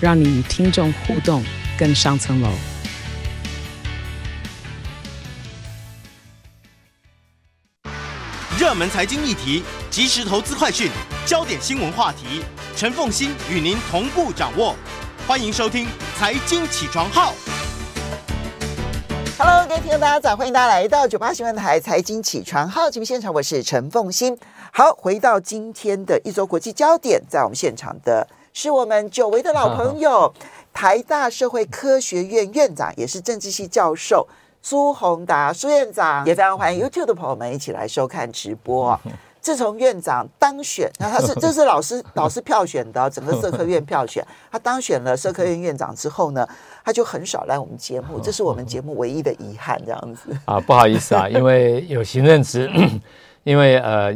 让你与听众互动更上层楼。热门财经议题、即时投资快讯、焦点新闻话题，陈凤欣与您同步掌握。欢迎收听《财经起床号》。Hello，各位听众大家早，欢迎大家来到九八新闻台《财经起床号》节目现场，我是陈凤欣。好，回到今天的一周国际焦点，在我们现场的是我们久违的老朋友，台大社会科学院院长，也是政治系教授。苏宏达苏院长，也非常欢迎 YouTube 的朋友们一起来收看直播。自从院长当选，那他是 这是老师老师票选的，整个社科院票选，他当选了社科院院长之后呢，他就很少来我们节目，这是我们节目唯一的遗憾，这样子啊，不好意思啊，因为有行政职，因为呃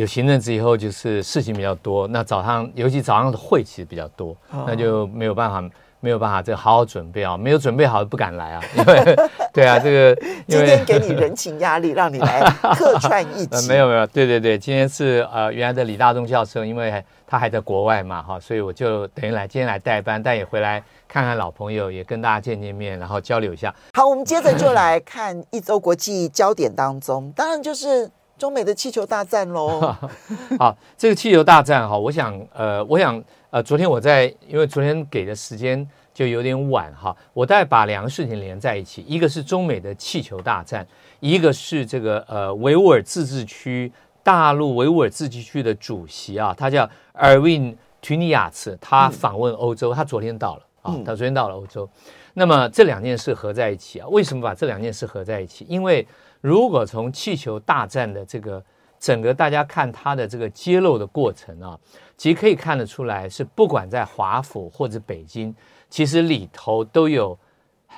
有行政职以后就是事情比较多，那早上尤其早上的会其实比较多，那就没有办法。没有办法，这个好好准备啊！没有准备好不敢来啊！因为，对啊，这个今天给你人情压力，让你来客串一集。呃，没有没有，对对对，今天是呃原来的李大东教授，因为他还在国外嘛，哈，所以我就等于来今天来代班，但也回来看看老朋友，也跟大家见见面，然后交流一下。好，我们接着就来看一周国际焦点当中，当然就是中美的气球大战喽。好，这个气球大战哈，我想呃，我想。呃，昨天我在，因为昨天给的时间就有点晚哈，我大概把两个事情连在一起，一个是中美的气球大战，一个是这个呃维吾尔自治区大陆维吾尔自治区的主席啊，他叫尔温图尼亚茨，他访问欧洲，他昨天到了啊，他昨天到了欧洲，那么这两件事合在一起啊，为什么把这两件事合在一起？因为如果从气球大战的这个整个大家看它的这个揭露的过程啊。其实可以看得出来，是不管在华府或者北京，其实里头都有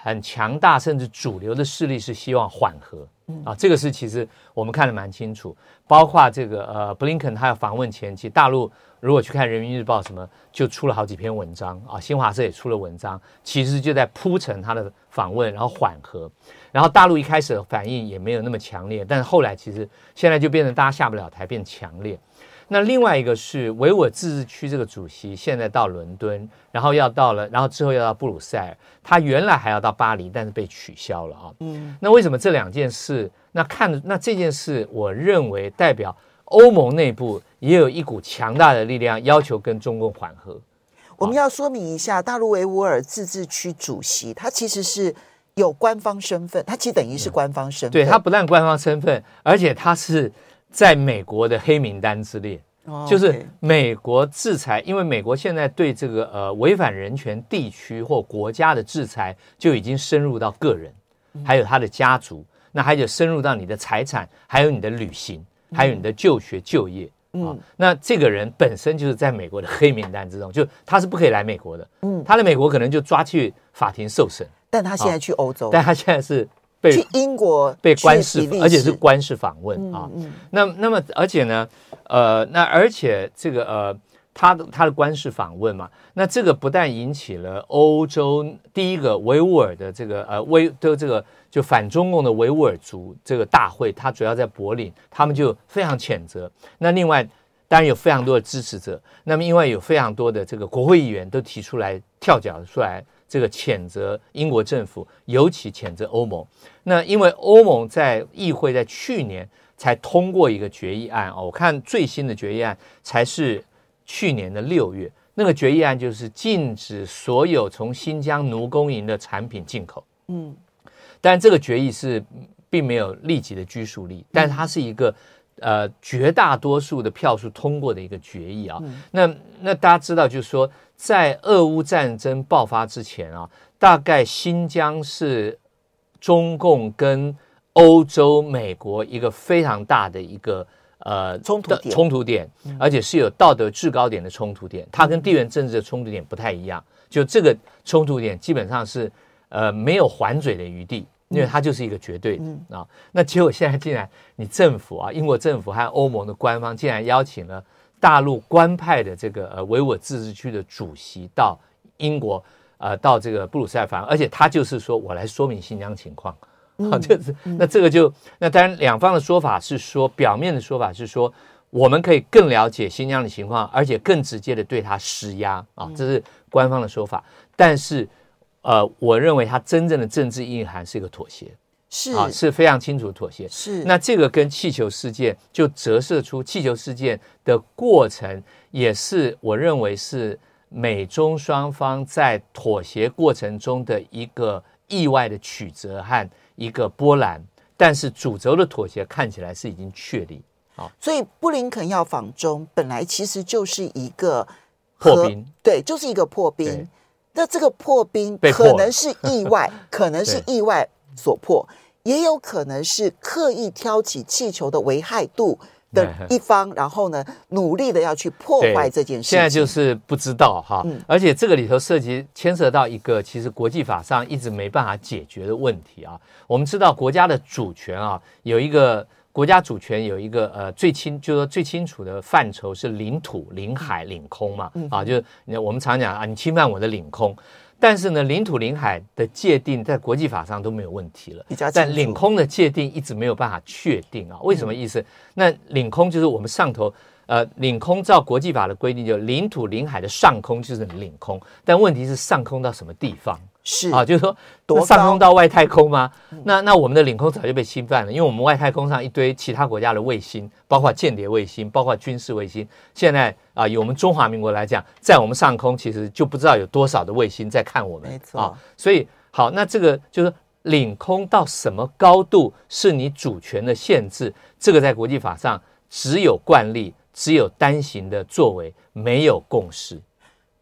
很强大甚至主流的势力是希望缓和啊。这个是其实我们看得蛮清楚。包括这个呃，布林肯他要访问前期，大陆如果去看《人民日报》什么，就出了好几篇文章啊。新华社也出了文章，其实就在铺陈他的访问，然后缓和。然后大陆一开始的反应也没有那么强烈，但是后来其实现在就变成大家下不了台，变强烈。那另外一个是维吾尔自治区这个主席现在到伦敦，然后要到了，然后之后要到布鲁塞尔，他原来还要到巴黎，但是被取消了啊。嗯，那为什么这两件事？那看那这件事，我认为代表欧盟内部也有一股强大的力量要求跟中共缓和。我们要说明一下，大陆维吾尔自治区主席他其实是有官方身份，他其实等于是官方身份。对，他不但官方身份，而且他是。在美国的黑名单之列，就是美国制裁，因为美国现在对这个呃违反人权地区或国家的制裁就已经深入到个人，还有他的家族，那还有深入到你的财产，还有你的旅行，还有你的就学就业啊。那这个人本身就是在美国的黑名单之中，就他是不可以来美国的。嗯，他来美国可能就抓去法庭受审，但他现在去欧洲，但他现在是。被去英国被官事，而且是官事访问啊。那那么，而且呢，呃，那而且这个呃，他的他的官事访问嘛，那这个不但引起了欧洲第一个维吾尔的这个呃维的这个就反中共的维吾尔族这个大会，他主要在柏林，他们就非常谴责。那另外当然有非常多的支持者，那么因为有非常多的这个国会议员都提出来跳脚出来。这个谴责英国政府，尤其谴责欧盟。那因为欧盟在议会在去年才通过一个决议案哦，我看最新的决议案才是去年的六月。那个决议案就是禁止所有从新疆奴工营的产品进口。嗯，但这个决议是并没有立即的拘束力，但它是一个呃绝大多数的票数通过的一个决议啊。那那大家知道，就是说。在俄乌战争爆发之前啊，大概新疆是中共跟欧洲、美国一个非常大的一个呃冲突点，冲突点，而且是有道德制高点的冲突点，它跟地缘政治的冲突点不太一样。就这个冲突点基本上是呃没有还嘴的余地，因为它就是一个绝对的啊。那结果现在竟然你政府啊，英国政府和欧盟的官方竟然邀请了大陆官派的这个呃维吾尔自治区的主席到英国呃到这个布鲁塞尔访，而且他就是说我来说明新疆情况。好，就是那这个就那当然，两方的说法是说，表面的说法是说，我们可以更了解新疆的情况，而且更直接的对他施压啊，这是官方的说法。但是，呃，我认为他真正的政治意涵是一个妥协，是啊，是非常清楚的妥协。是那这个跟气球事件就折射出气球事件的过程，也是我认为是美中双方在妥协过程中的一个意外的曲折和。一个波澜，但是主轴的妥协看起来是已经确立啊，所以布林肯要访中，本来其实就是一个破冰，对，就是一个破冰。那这个破冰可能是意外，可能是意外所破，也有可能是刻意挑起气球的危害度。的 一方，然后呢，努力的要去破坏这件事。现在就是不知道哈，而且这个里头涉及牵涉到一个其实国际法上一直没办法解决的问题啊。我们知道国家的主权啊，有一个国家主权有一个呃最清，就是说最清楚的范畴是领土、领海、领空嘛啊，就是我们常讲啊，你侵犯我的领空。但是呢，领土领海的界定在国际法上都没有问题了，但领空的界定一直没有办法确定啊。为什么意思？那领空就是我们上头，呃，领空照国际法的规定，就领土领海的上空就是领空，但问题是上空到什么地方？是啊，就是说，上空到外太空吗？那那我们的领空早就被侵犯了，因为我们外太空上一堆其他国家的卫星，包括间谍卫星，包括军事卫星。现在啊，以我们中华民国来讲，在我们上空其实就不知道有多少的卫星在看我们。没错啊，所以好，那这个就是领空到什么高度是你主权的限制？这个在国际法上只有惯例，只有单行的作为，没有共识。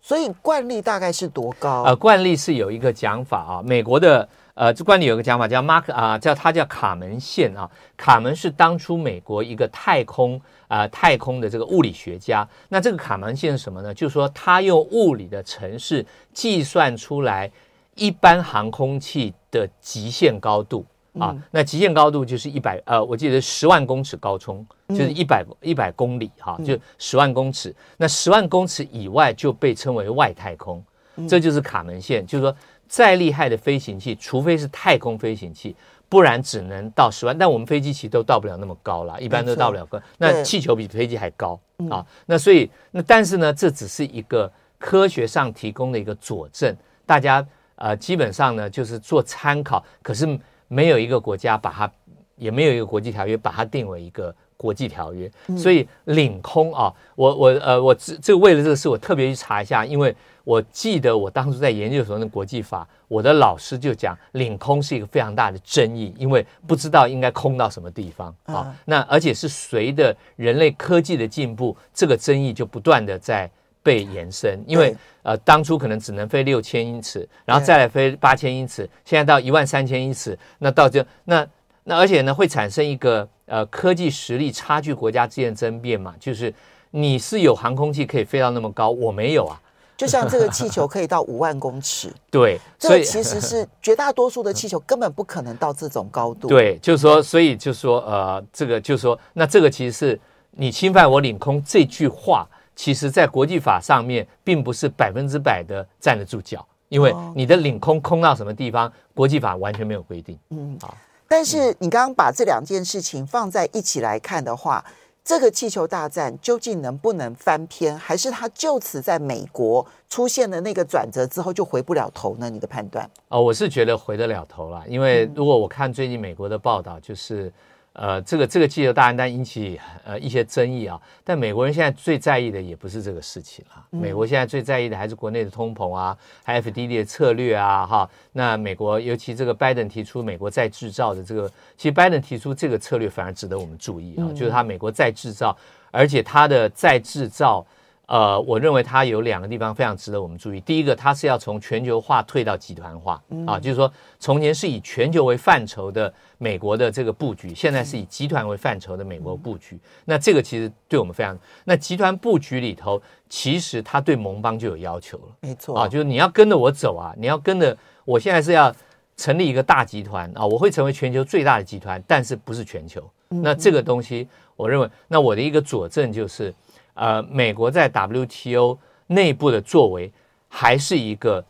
所以惯例大概是多高？呃，惯例是有一个讲法啊，美国的呃，这惯例有一个讲法叫 Mark 啊，叫它叫卡门线啊。卡门是当初美国一个太空啊、呃、太空的这个物理学家。那这个卡门线是什么呢？就是说他用物理的程式计算出来一般航空器的极限高度。啊，那极限高度就是一百呃，我记得十万公尺高冲就是一百一百公里哈，就十万公尺。那十万公尺以外就被称为外太空，这就是卡门线。就是说，再厉害的飞行器，除非是太空飞行器，不然只能到十万。但我们飞机其实都到不了那么高了，一般都到不了高。那气球比飞机还高啊。那所以那但是呢，这只是一个科学上提供的一个佐证，大家呃基本上呢就是做参考，可是。没有一个国家把它，也没有一个国际条约把它定为一个国际条约，所以领空啊，我我呃我这这个为了这个事，我特别去查一下，因为我记得我当初在研究所的国际法，我的老师就讲领空是一个非常大的争议，因为不知道应该空到什么地方。啊，那而且是随着人类科技的进步，这个争议就不断的在。被延伸，因为呃，当初可能只能飞六千英尺，然后再来飞八千英尺，现在到一万三千英尺，那到这那那而且呢，会产生一个呃科技实力差距国家之间的争辩嘛，就是你是有航空器可以飞到那么高，我没有啊。就像这个气球可以到五万公尺，对，所以其实是绝大多数的气球根本不可能到这种高度。对，就是说，所以就是说，呃，这个就是说，那这个其实是你侵犯我领空这句话。其实，在国际法上面，并不是百分之百的站得住脚，因为你的领空空到什么地方，国际法完全没有规定。嗯，好。但是你刚刚把这两件事情放在一起来看的话，这个气球大战究竟能不能翻篇，还是它就此在美国出现了那个转折之后就回不了头呢？你的判断？哦，我是觉得回得了头了，因为如果我看最近美国的报道，就是。呃，这个这个气球大单引起呃一些争议啊，但美国人现在最在意的也不是这个事情了。美国现在最在意的还是国内的通膨啊，还有 FDD 的策略啊，哈。那美国尤其这个拜登提出美国再制造的这个，其实拜登提出这个策略反而值得我们注意啊，就是他美国再制造，而且他的再制造呃，我认为它有两个地方非常值得我们注意。第一个，它是要从全球化退到集团化，啊，就是说从前是以全球为范畴的美国的这个布局，现在是以集团为范畴的美国布局。那这个其实对我们非常，那集团布局里头，其实它对盟邦就有要求了，没错啊，就是你要跟着我走啊，你要跟着，我现在是要成立一个大集团啊，我会成为全球最大的集团，但是不是全球。那这个东西，我认为，那我的一个佐证就是。呃，美国在 WTO 内部的作为还是一个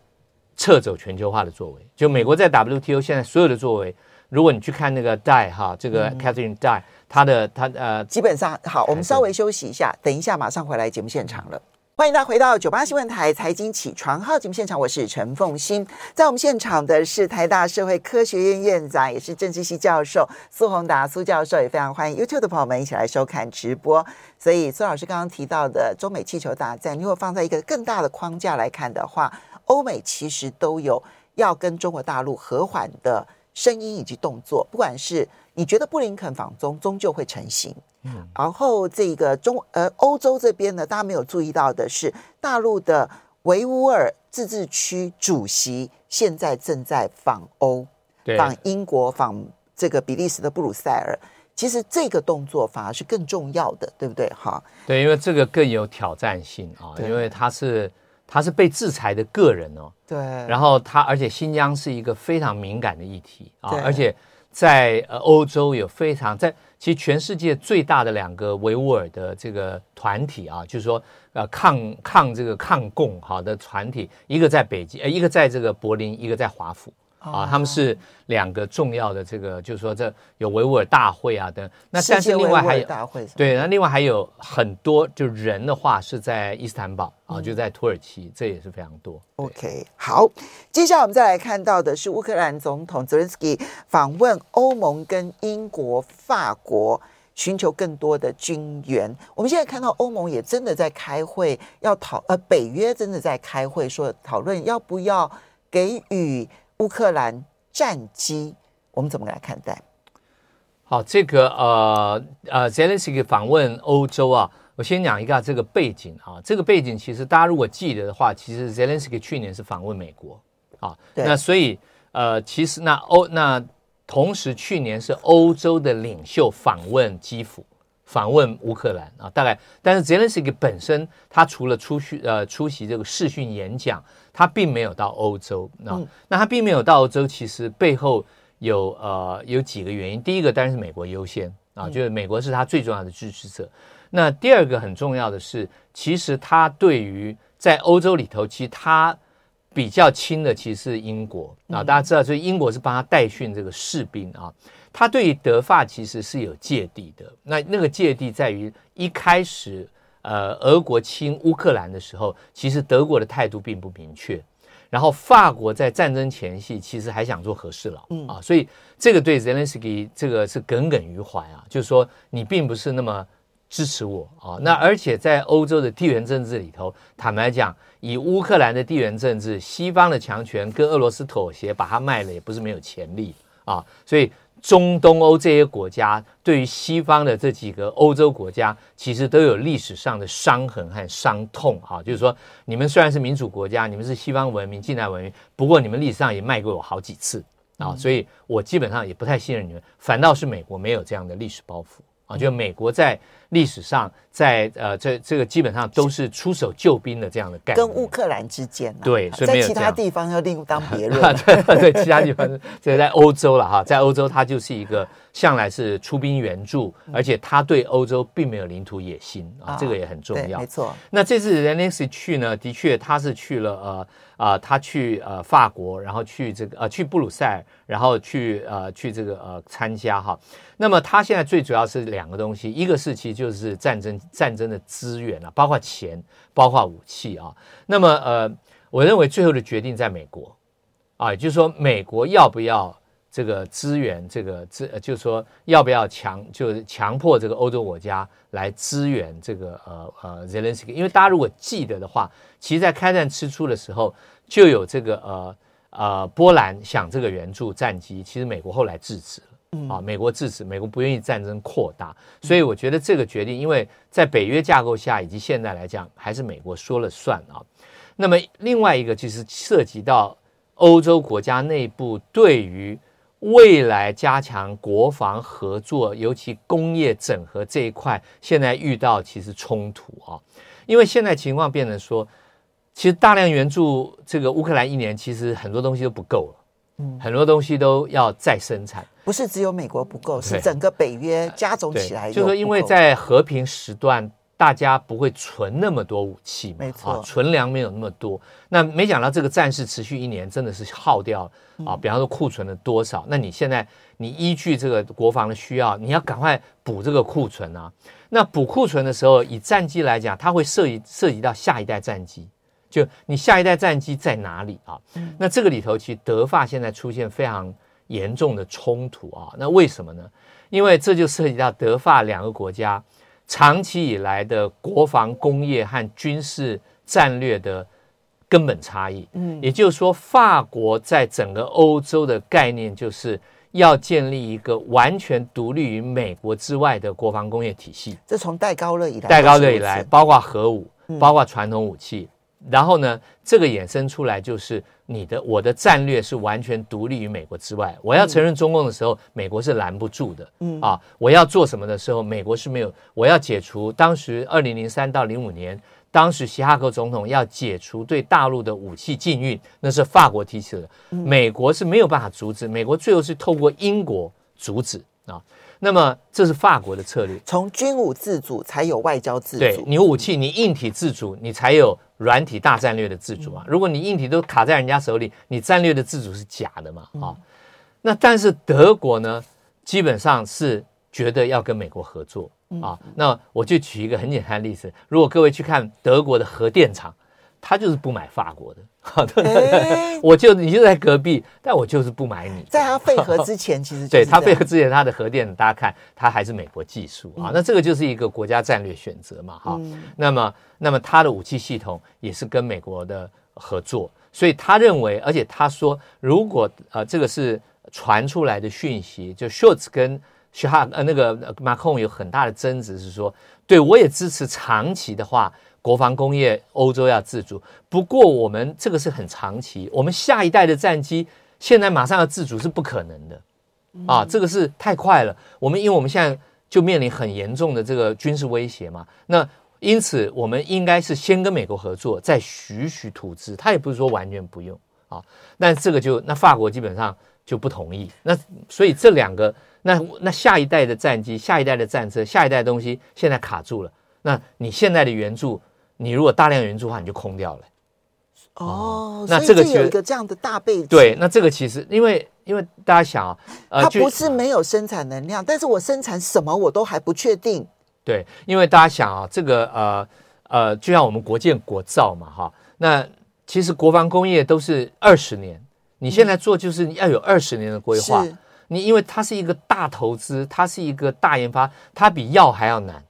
撤走全球化的作为。就美国在 WTO 现在所有的作为，如果你去看那个 Dai 哈，这个 Catherine Dai，他的他呃，基本上好，我们稍微休息一下，等一下马上回来节目现场了。欢迎大家回到九八新闻台财经起床号节目现场，我是陈凤欣。在我们现场的是台大社会科学院院长，也是政治系教授苏宏达苏教授，也非常欢迎 YouTube 的朋友们一起来收看直播。所以苏老师刚刚提到的中美气球大战，如果放在一个更大的框架来看的话，欧美其实都有要跟中国大陆和缓的声音以及动作，不管是你觉得布林肯访中终究会成型。嗯，然后这个中呃欧洲这边呢，大家没有注意到的是，大陆的维吾尔自治区主席现在正在访欧，对访英国，访这个比利时的布鲁塞尔。其实这个动作反而是更重要的，对不对？哈，对，因为这个更有挑战性啊，因为他是他是被制裁的个人哦，对，然后他而且新疆是一个非常敏感的议题啊，而且在呃欧洲有非常在。其实全世界最大的两个维吾尔的这个团体啊，就是说，呃，抗抗这个抗共好的团体，一个在北京，呃，一个在这个柏林，一个在华府。啊，他们是两个重要的这个，就是说这有维吾尔大会啊等。那但是另外还有对，那另外还有很多就人的话是在伊斯坦堡啊，就在土耳其，这也是非常多。OK，好，接下来我们再来看到的是乌克兰总统泽连斯基访问欧盟跟英国、法国，寻求更多的军援。我们现在看到欧盟也真的在开会，要讨呃，北约真的在开会说讨论要不要给予。乌克兰战机，我们怎么来看待？好，这个呃呃，Zelensky 访问欧洲啊，我先讲一下这个背景啊。这个背景其实大家如果记得的话，其实 Zelensky 去年是访问美国啊。那所以呃，其实那欧那同时去年是欧洲的领袖访问基辅。访问乌克兰啊，大概，但是泽连斯基本身，他除了出去呃出席这个视讯演讲，他并没有到欧洲啊。嗯、那他并没有到欧洲，其实背后有呃有几个原因。第一个当然是美国优先啊，就是美国是他最重要的支持者。嗯、那第二个很重要的是，其实他对于在欧洲里头，其实他比较亲的其实是英国啊。大家知道，所以英国是帮他代训这个士兵啊。他对于德法其实是有芥蒂的，那那个芥蒂在于一开始，呃，俄国侵乌克兰的时候，其实德国的态度并不明确，然后法国在战争前夕其实还想做和事佬，嗯。啊，所以这个对泽连斯基这个是耿耿于怀啊，就是说你并不是那么支持我啊，那而且在欧洲的地缘政治里头，坦白讲，以乌克兰的地缘政治，西方的强权跟俄罗斯妥协，把它卖了也不是没有潜力啊，所以。中东欧这些国家对于西方的这几个欧洲国家，其实都有历史上的伤痕和伤痛啊。就是说，你们虽然是民主国家，你们是西方文明、近代文明，不过你们历史上也卖过我好几次啊，所以我基本上也不太信任你们。反倒是美国没有这样的历史包袱啊，就美国在。历史上，在呃，这这个基本上都是出手救兵的这样的概念。跟乌克兰之间、啊，对，所以没有在其他地方要另当别论。对对，其他地方所以在欧洲了哈，在欧洲它就是一个向来是出兵援助，而且他对欧洲并没有领土野心啊，这个也很重要。没错。那这次 Zelensky 去呢，的确他是去了呃啊、呃，他去呃法国，然后去这个呃去布鲁塞尔，然后去呃去这个呃参加哈。那么他现在最主要是两个东西，一个是其实就是战争战争的资源啊，包括钱，包括武器啊。那么呃，我认为最后的决定在美国啊，也就是说美国要不要这个支援这个支，就是说要不要强，就是强迫这个欧洲国家来支援这个呃呃 Zelensky。因为大家如果记得的话，其实在开战之初的时候就有这个呃呃波兰想这个援助战机，其实美国后来制止了。啊，美国制止，美国不愿意战争扩大，所以我觉得这个决定，因为在北约架构下，以及现在来讲，还是美国说了算啊。那么另外一个就是涉及到欧洲国家内部对于未来加强国防合作，尤其工业整合这一块，现在遇到其实冲突啊，因为现在情况变成说，其实大量援助这个乌克兰一年，其实很多东西都不够了，嗯，很多东西都要再生产。不是只有美国不够，是整个北约加总起来。就是说，因为在和平时段，大家不会存那么多武器嘛，没错，存粮没有那么多。那没想到这个战事持续一年，真的是耗掉啊。比方说库存了多少？那你现在你依据这个国防的需要，你要赶快补这个库存啊。那补库存的时候，以战机来讲，它会涉及涉及到下一代战机，就你下一代战机在哪里啊？那这个里头，其实德法现在出现非常。严重的冲突啊，那为什么呢？因为这就涉及到德法两个国家长期以来的国防工业和军事战略的根本差异。嗯，也就是说，法国在整个欧洲的概念就是要建立一个完全独立于美国之外的国防工业体系。这从戴高乐以来，戴高乐以来，包括核武，包括传统武器。然后呢，这个衍生出来就是你的我的战略是完全独立于美国之外。我要承认中共的时候，美国是拦不住的。嗯啊，我要做什么的时候，美国是没有。我要解除当时二零零三到零五年，当时希哈克总统要解除对大陆的武器禁运，那是法国提起的，美国是没有办法阻止。美国最后是透过英国阻止啊。那么这是法国的策略，从军武自主才有外交自主。对，你有武器，你硬体自主，你才有。软体大战略的自主啊，如果你硬体都卡在人家手里，你战略的自主是假的嘛？啊，那但是德国呢，基本上是觉得要跟美国合作啊。那我就举一个很简单的例子，如果各位去看德国的核电厂，他就是不买法国的。好的，欸、我就你就在隔壁，但我就是不买你。在他废核之前，其实 对他废核之前，他的核电，大家看，他还是美国技术啊。那这个就是一个国家战略选择嘛，哈。那么，那么他的武器系统也是跟美国的合作，所以他认为，而且他说，如果呃这个是传出来的讯息，就 Scholz 跟希哈呃那个马克龙有很大的争执，是说，对我也支持长期的话。国防工业，欧洲要自主。不过，我们这个是很长期。我们下一代的战机现在马上要自主是不可能的，啊，这个是太快了。我们因为我们现在就面临很严重的这个军事威胁嘛，那因此我们应该是先跟美国合作，再徐徐图之。他也不是说完全不用啊，那这个就那法国基本上就不同意。那所以这两个，那那下一代的战机、下一代的战车、下一代的东西现在卡住了。那你现在的援助？你如果大量援助的话，你就空掉了。哦，那这个有一个这样的大背景。对，那这个其实因为因为大家想啊，呃，它不是没有生产能量，但是我生产什么我都还不确定。对，因为大家想啊，这个呃呃，就像我们国建国造嘛，哈，那其实国防工业都是二十年，你现在做就是要有二十年的规划。你因为它是一个大投资，它是一个大研发，它比药还要难。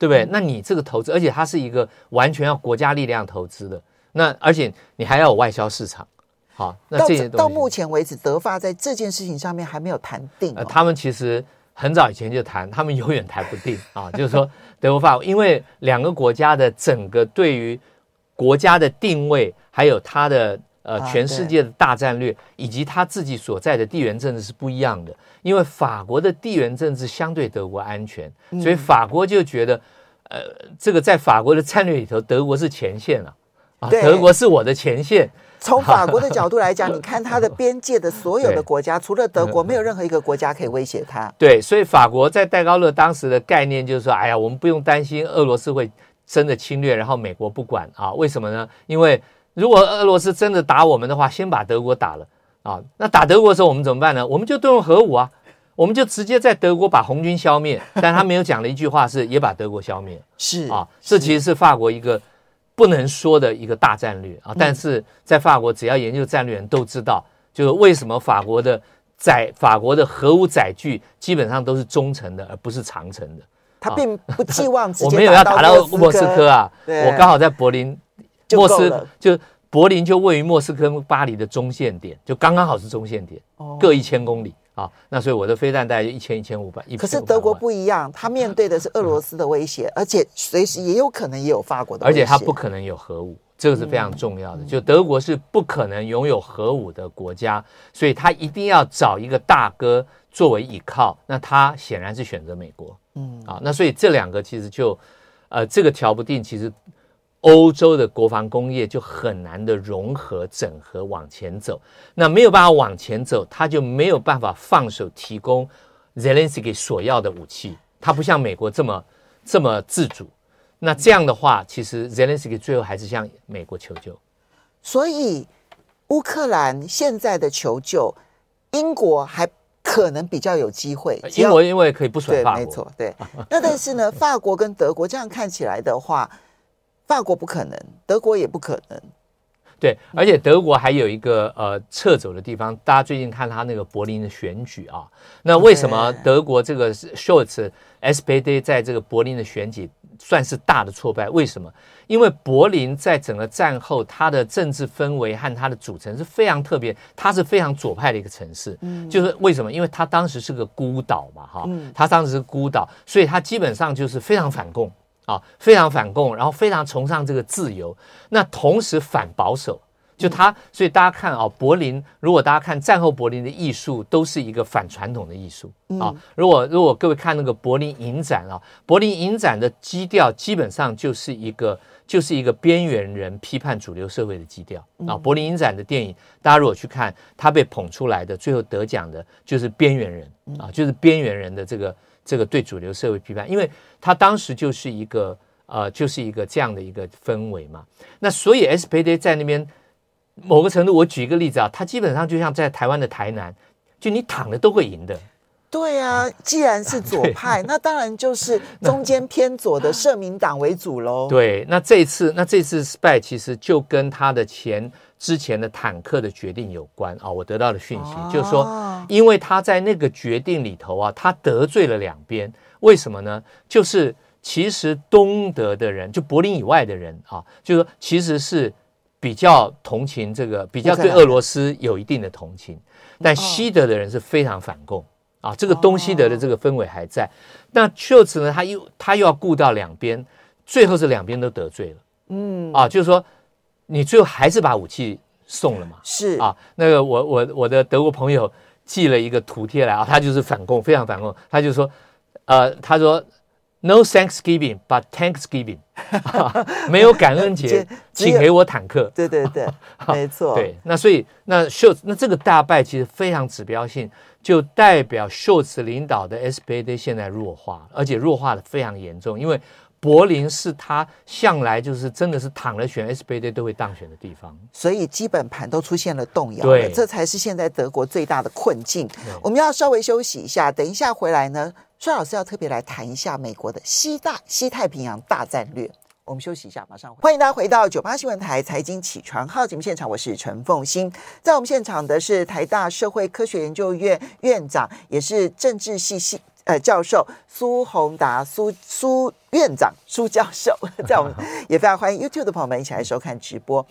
对不对？那你这个投资，而且它是一个完全要国家力量投资的，那而且你还要有外销市场，好，那这到目前为止，德法在这件事情上面还没有谈定、哦。呃，他们其实很早以前就谈，他们永远谈不定 啊。就是说，德法因为两个国家的整个对于国家的定位，还有它的呃全世界的大战略，以及他自己所在的地缘政治是不一样的。因为法国的地缘政治相对德国安全，所以法国就觉得，呃，这个在法国的战略里头，德国是前线了啊，德国是我的前线。从法国的角度来讲，你看它的边界的所有的国家，除了德国，没有任何一个国家可以威胁它。对，所以法国在戴高乐当时的概念就是说，哎呀，我们不用担心俄罗斯会真的侵略，然后美国不管啊？为什么呢？因为如果俄罗斯真的打我们的话，先把德国打了。啊，那打德国的时候我们怎么办呢？我们就动用核武啊，我们就直接在德国把红军消灭。但他没有讲的一句话是也把德国消灭。是啊，这其实是法国一个不能说的一个大战略啊。但是在法国，只要研究战略人都知道，就是为什么法国的载法国的核武载具基本上都是中程的，而不是长程的。他并不寄望直接 我没有要打到莫斯科啊，我刚好在柏林，莫斯就。柏林就位于莫斯科、巴黎的中线点，就刚刚好是中线点，哦各一千公里啊。啊，那所以我的飞弹大概就一千一千五百。可是德国不一样，他面对的是俄罗斯的威胁，而且随时也有可能也有法国的威胁，而且他不可能有核武，这个是非常重要的。就德国是不可能拥有核武的国家，所以他一定要找一个大哥作为依靠。那他显然是选择美国，嗯啊，那所以这两个其实就，呃，这个调不定，其实。欧洲的国防工业就很难的融合整合往前走，那没有办法往前走，他就没有办法放手提供 Zelensky 所要的武器，他不像美国这么这么自主。那这样的话，其实 Zelensky 最后还是向美国求救。所以乌克兰现在的求救，英国还可能比较有机会。英国因为可以不损法国，对，没错，对。那但是呢，法国跟德国这样看起来的话。法国不可能，德国也不可能。对，而且德国还有一个呃撤走的地方。大家最近看他那个柏林的选举啊，那为什么德国这个 Scholz SPD 在这个柏林的选举算是大的挫败？为什么？因为柏林在整个战后，它的政治氛围和它的组成是非常特别，它是非常左派的一个城市。嗯，就是为什么？因为它当时是个孤岛嘛，哈，它当时是孤岛，所以它基本上就是非常反共。啊，非常反共，然后非常崇尚这个自由，那同时反保守，就他，所以大家看啊，柏林，如果大家看战后柏林的艺术，都是一个反传统的艺术啊。如果如果各位看那个柏林影展啊，柏林影展的基调基本上就是一个就是一个边缘人批判主流社会的基调啊。柏林影展的电影，大家如果去看，他被捧出来的最后得奖的就是边缘人啊，就是边缘人的这个。这个对主流社会批判，因为他当时就是一个呃，就是一个这样的一个氛围嘛。那所以 SPD 在那边某个程度，我举一个例子啊，他基本上就像在台湾的台南，就你躺着都会赢的。对啊，既然是左派，那当然就是中间偏左的社民党为主喽。对，那这次那这次失败其实就跟他的前之前的坦克的决定有关啊。我得到的讯息就是说，因为他在那个决定里头啊，他得罪了两边。为什么呢？就是其实东德的人，就柏林以外的人啊，就是说其实是比较同情这个，比较对俄罗斯有一定的同情，但西德的人是非常反共。啊，这个东西德的这个氛围还在，那秀茨呢，他又他又要顾到两边，最后是两边都得罪了，嗯，啊，就是说你最后还是把武器送了嘛，是啊，那个我我我的德国朋友寄了一个图贴来啊，他就是反共，非常反共，他就说，呃，他说。No Thanksgiving, but Thanksgiving，没有感恩节，请给我坦克。对对对，没错。对，那所以那秀那这个大败其实非常指标性，就代表秀茨领导的 SPD 现在弱化，而且弱化的非常严重，因为柏林是他向来就是真的是躺着选 SPD 都会当选的地方，所以基本盘都出现了动摇。对，这才是现在德国最大的困境。我们要稍微休息一下，等一下回来呢。孙老师要特别来谈一下美国的西大西太平洋大战略。我们休息一下，马上回。欢迎大家回到九八新闻台财经起床号节目现场，我是陈凤欣。在我们现场的是台大社会科学研究院院长，也是政治系系呃教授苏宏达苏苏院长苏教授，在我们 也非常欢迎 YouTube 的朋友们一起来收看直播。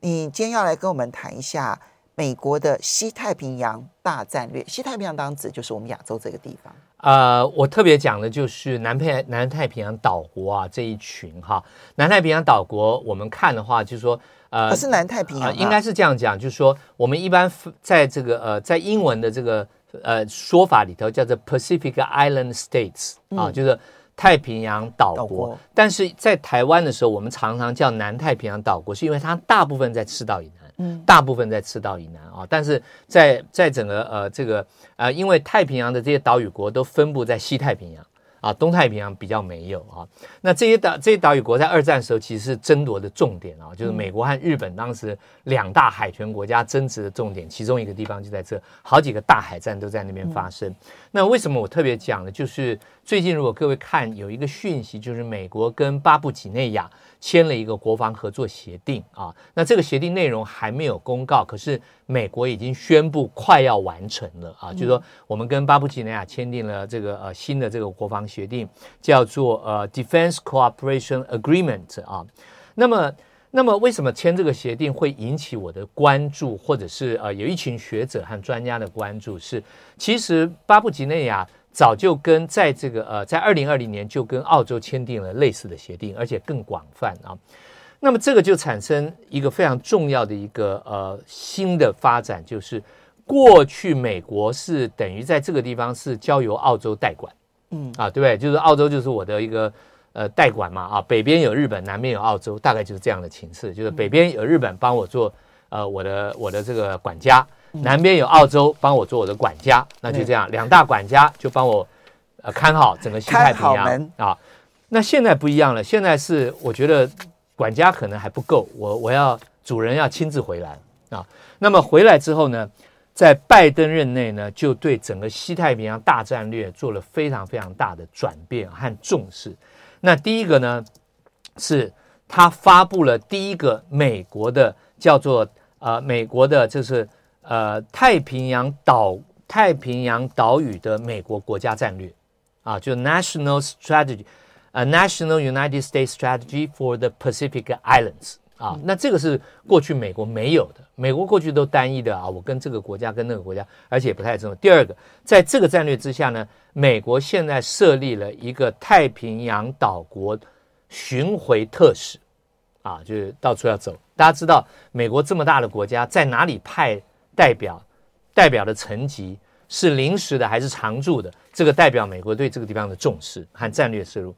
你今天要来跟我们谈一下美国的西太平洋大战略。西太平洋当指就是我们亚洲这个地方。呃，我特别讲的就是南太南太平洋岛国啊这一群哈，南太平洋岛国，我们看的话就是说，呃，是南太平洋，呃，应该是这样讲，就是说，我们一般在这个呃，在英文的这个呃说法里头叫做 Pacific Island States 啊，就是太平洋岛国，但是在台湾的时候，我们常常叫南太平洋岛国，是因为它大部分在赤道以南。嗯，大部分在赤道以南啊，但是在在整个呃这个呃，因为太平洋的这些岛屿国都分布在西太平洋。啊，东太平洋比较没有啊。那这些岛这些岛屿国在二战的时候其实是争夺的重点啊，就是美国和日本当时两大海权国家争执的重点，其中一个地方就在这，好几个大海战都在那边发生。那为什么我特别讲呢？就是最近如果各位看有一个讯息，就是美国跟巴布几内亚签了一个国防合作协定啊。那这个协定内容还没有公告，可是美国已经宣布快要完成了啊，就是说我们跟巴布几内亚签订了这个呃新的这个国防。协定叫做呃 Defense Cooperation Agreement 啊，那么那么为什么签这个协定会引起我的关注，或者是呃有一群学者和专家的关注？是其实巴布吉内亚早就跟在这个呃在二零二零年就跟澳洲签订了类似的协定，而且更广泛啊。那么这个就产生一个非常重要的一个呃新的发展，就是过去美国是等于在这个地方是交由澳洲代管，嗯啊，对不对？就是澳洲就是我的一个。呃，代管嘛，啊，北边有日本，南边有澳洲，大概就是这样的情势，就是北边有日本帮我做，呃，我的我的这个管家，南边有澳洲帮我做我的管家，那就这样，两大管家就帮我，呃，看好整个西太平洋啊。那现在不一样了，现在是我觉得管家可能还不够，我我要主人要亲自回来啊。那么回来之后呢，在拜登任内呢，就对整个西太平洋大战略做了非常非常大的转变和重视。那第一个呢，是他发布了第一个美国的叫做呃美国的，就是呃太平洋岛太平洋岛屿的美国国家战略啊，就 National Strategy，呃 National United States Strategy for the Pacific Islands 啊，那这个是过去美国没有的，美国过去都单一的啊，我跟这个国家跟那个国家，而且也不太重要。第二个，在这个战略之下呢。美国现在设立了一个太平洋岛国巡回特使，啊，就是到处要走。大家知道，美国这么大的国家，在哪里派代表，代表的层级是临时的还是常驻的？这个代表美国对这个地方的重视和战略思路。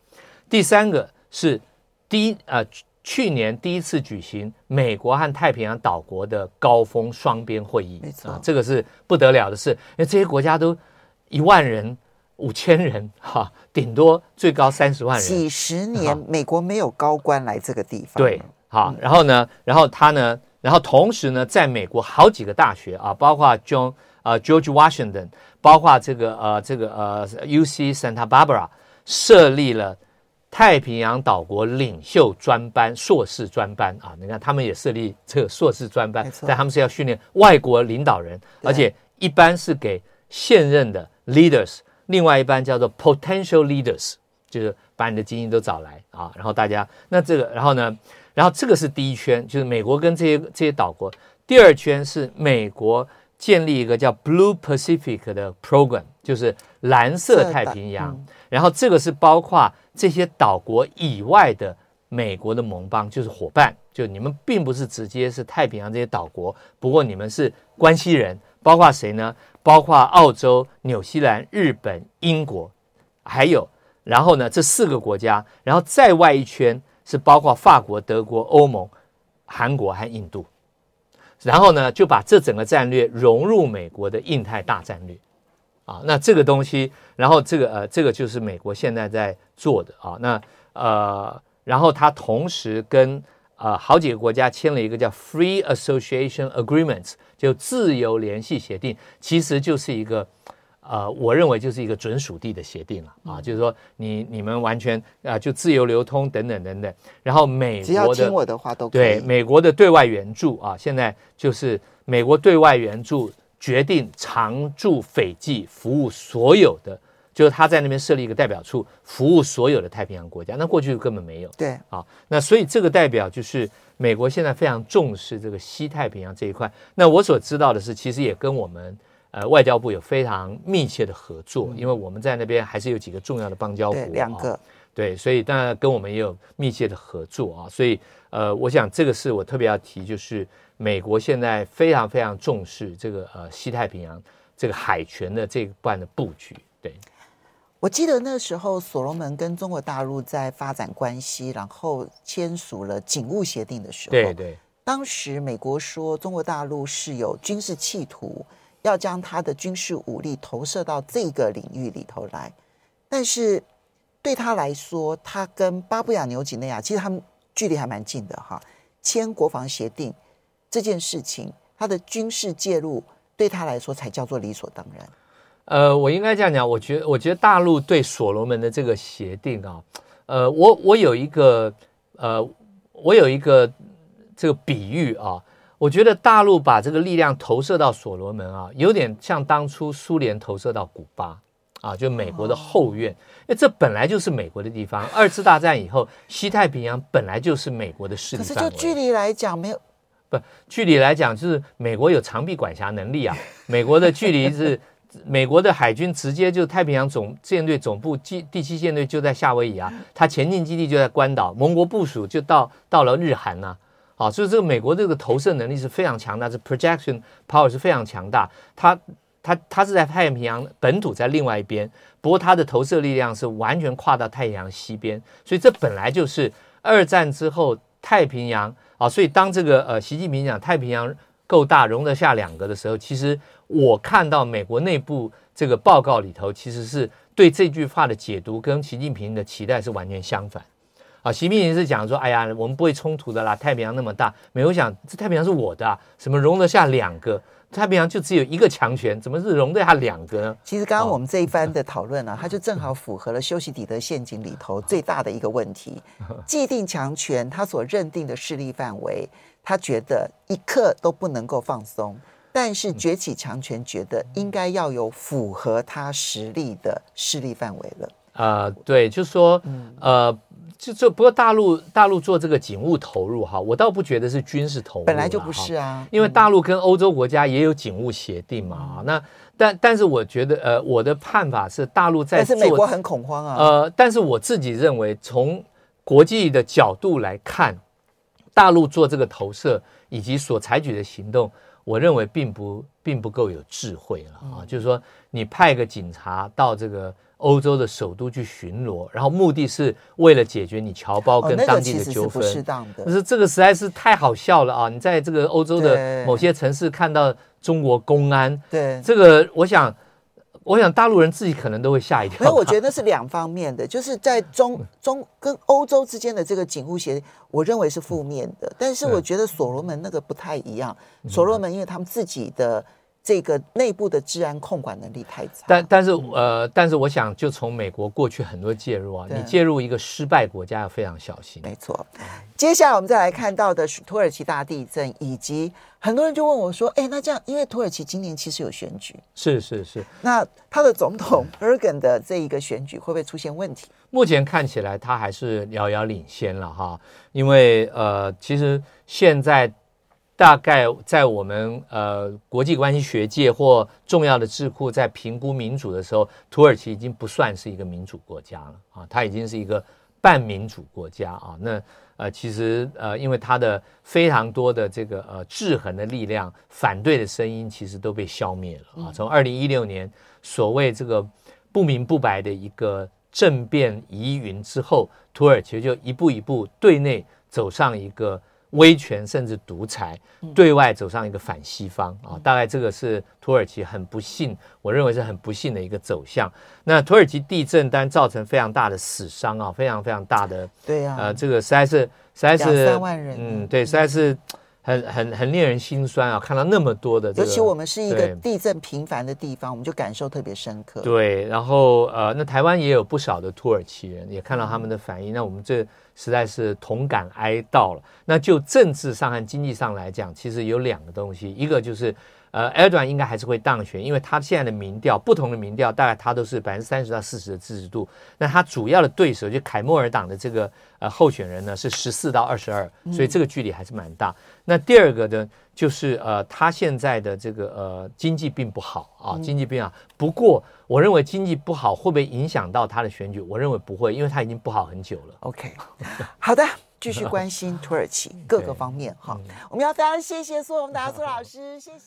第三个是第一，呃，去年第一次举行美国和太平洋岛国的高峰双边会议，没错，啊，这个是不得了的事，因为这些国家都一万人。五千人哈，顶多最高三十万人。几十年，美国没有高官来这个地方。对，好，然后呢，然后他呢，然后同时呢，在美国好几个大学啊，包括 John 呃 George Washington，包括这个呃这个呃 UC Santa Barbara 设立了太平洋岛国领袖专班、硕士专班啊。你看，他们也设立这个硕士专班，但他们是要训练外国领导人，而且一般是给现任的 leaders。另外一班叫做 potential leaders，就是把你的精英都找来啊，然后大家那这个，然后呢，然后这个是第一圈，就是美国跟这些这些岛国。第二圈是美国建立一个叫 Blue Pacific 的 program，就是蓝色太平洋。嗯、然后这个是包括这些岛国以外的美国的盟邦，就是伙伴，就你们并不是直接是太平洋这些岛国，不过你们是关系人，包括谁呢？包括澳洲、纽西兰、日本、英国，还有，然后呢，这四个国家，然后再外一圈是包括法国、德国、欧盟、韩国和印度，然后呢，就把这整个战略融入美国的印太大战略，啊，那这个东西，然后这个呃，这个就是美国现在在做的啊，那呃，然后他同时跟呃好几个国家签了一个叫 Free Association Agreements。就自由联系协定，其实就是一个，呃，我认为就是一个准属地的协定了啊，就是说你你们完全啊、呃、就自由流通等等等等，然后美国的只要听我的话都可以。对美国的对外援助啊，现在就是美国对外援助决定常驻斐济服务所有的，就是他在那边设立一个代表处，服务所有的太平洋国家，那过去根本没有。对啊，那所以这个代表就是。美国现在非常重视这个西太平洋这一块。那我所知道的是，其实也跟我们呃外交部有非常密切的合作，因为我们在那边还是有几个重要的邦交国，两个，对，所以当然跟我们也有密切的合作啊。所以呃，我想这个是我特别要提，就是美国现在非常非常重视这个呃西太平洋这个海权的这一半的布局，对。我记得那时候，所罗门跟中国大陆在发展关系，然后签署了警务协定的时候，对对，当时美国说中国大陆是有军事企图，要将他的军事武力投射到这个领域里头来，但是对他来说，他跟巴布亚纽几内亚其实他们距离还蛮近的哈，签国防协定这件事情，他的军事介入对他来说才叫做理所当然。呃，我应该这样讲，我觉得，我觉得大陆对所罗门的这个协定啊，呃，我我有一个，呃，我有一个这个比喻啊，我觉得大陆把这个力量投射到所罗门啊，有点像当初苏联投射到古巴啊，就美国的后院，因为这本来就是美国的地方。二次大战以后，西太平洋本来就是美国的势力范围。可是就距离来讲，没有不距离来讲，就是美国有长臂管辖能力啊。美国的距离是美国的海军直接就太平洋总舰队总部，第第七舰队就在夏威夷啊，它前进基地就在关岛，盟国部署就到到了日韩呐。啊，所以这个美国这个投射能力是非常强大，这 projection power 是非常强大。它它它是在太平洋本土在另外一边，不过它的投射力量是完全跨到太平洋西边，所以这本来就是二战之后太平洋啊。所以当这个呃习近平讲太平洋够大，容得下两个的时候，其实我看到美国内部这个报告里头，其实是对这句话的解读跟习近平的期待是完全相反。啊，习近平是讲说，哎呀，我们不会冲突的啦。太平洋那么大，美国想这太平洋是我的啊，什么容得下两个？太平洋就只有一个强权，怎么是容得下两个呢？其实刚刚我们这一番的讨论啊，它就正好符合了修昔底德陷阱里头最大的一个问题：既定强权他所认定的势力范围，他觉得一刻都不能够放松；但是崛起强权觉得应该要有符合他实力的势力范围了。啊、呃，对，就是说，呃。就就不过大陆大陆做这个警务投入哈，我倒不觉得是军事投入，本来就不是啊，因为大陆跟欧洲国家也有警务协定嘛。那但但是我觉得呃，我的判法是大陆在做，但是美国很恐慌啊。呃，但是我自己认为，从国际的角度来看，大陆做这个投射以及所采取的行动，我认为并不并不够有智慧了啊。就是说，你派个警察到这个。欧洲的首都去巡逻，然后目的是为了解决你侨胞跟当地的纠纷。哦，那个是不适当的。可是这个实在是太好笑了啊！你在这个欧洲的某些城市看到中国公安，对这个，我想，我想大陆人自己可能都会吓一跳。所以我觉得那是两方面的，就是在中中跟欧洲之间的这个警务协定，我认为是负面的。但是我觉得所罗门那个不太一样，所罗门因为他们自己的。这个内部的治安控管能力太差，但但是呃，但是我想，就从美国过去很多介入啊，你介入一个失败国家要非常小心。没错，接下来我们再来看到的是土耳其大地震，以及很多人就问我说：“哎，那这样，因为土耳其今年其实有选举，是是是，那他的总统 Erdogan 的这一个选举会不会出现问题？”目前看起来他还是遥遥领先了哈，因为呃，其实现在。大概在我们呃国际关系学界或重要的智库在评估民主的时候，土耳其已经不算是一个民主国家了啊，它已经是一个半民主国家啊。那呃其实呃因为它的非常多的这个呃制衡的力量，反对的声音其实都被消灭了啊。从二零一六年所谓这个不明不白的一个政变疑云之后，土耳其就一步一步对内走上一个。威权甚至独裁，对外走上一个反西方啊，大概这个是土耳其很不幸，我认为是很不幸的一个走向。那土耳其地震当然造成非常大的死伤啊，非常非常大的，对呀，呃，这个实在是实在是两三万人，嗯，对，实在是很很很令人心酸啊，看到那么多的，尤其我们是一个地震频繁的地方，我们就感受特别深刻。对，然后呃，那台湾也有不少的土耳其人，也看到他们的反应，那我们这。实在是同感哀悼了。那就政治上和经济上来讲，其实有两个东西，一个就是，呃，埃尔多安应该还是会当选，因为他现在的民调，不同的民调，大概他都是百分之三十到四十的支持度。那他主要的对手就凯末尔党的这个呃候选人呢是十四到二十二，所以这个距离还是蛮大。嗯、那第二个呢，就是呃，他现在的这个呃经济并不好啊，经济并不好。不过。我认为经济不好会不会影响到他的选举？我认为不会，因为他已经不好很久了。OK，好的，继续关心土耳其 各个方面哈。我们要非常谢谢苏荣达苏老师，谢谢。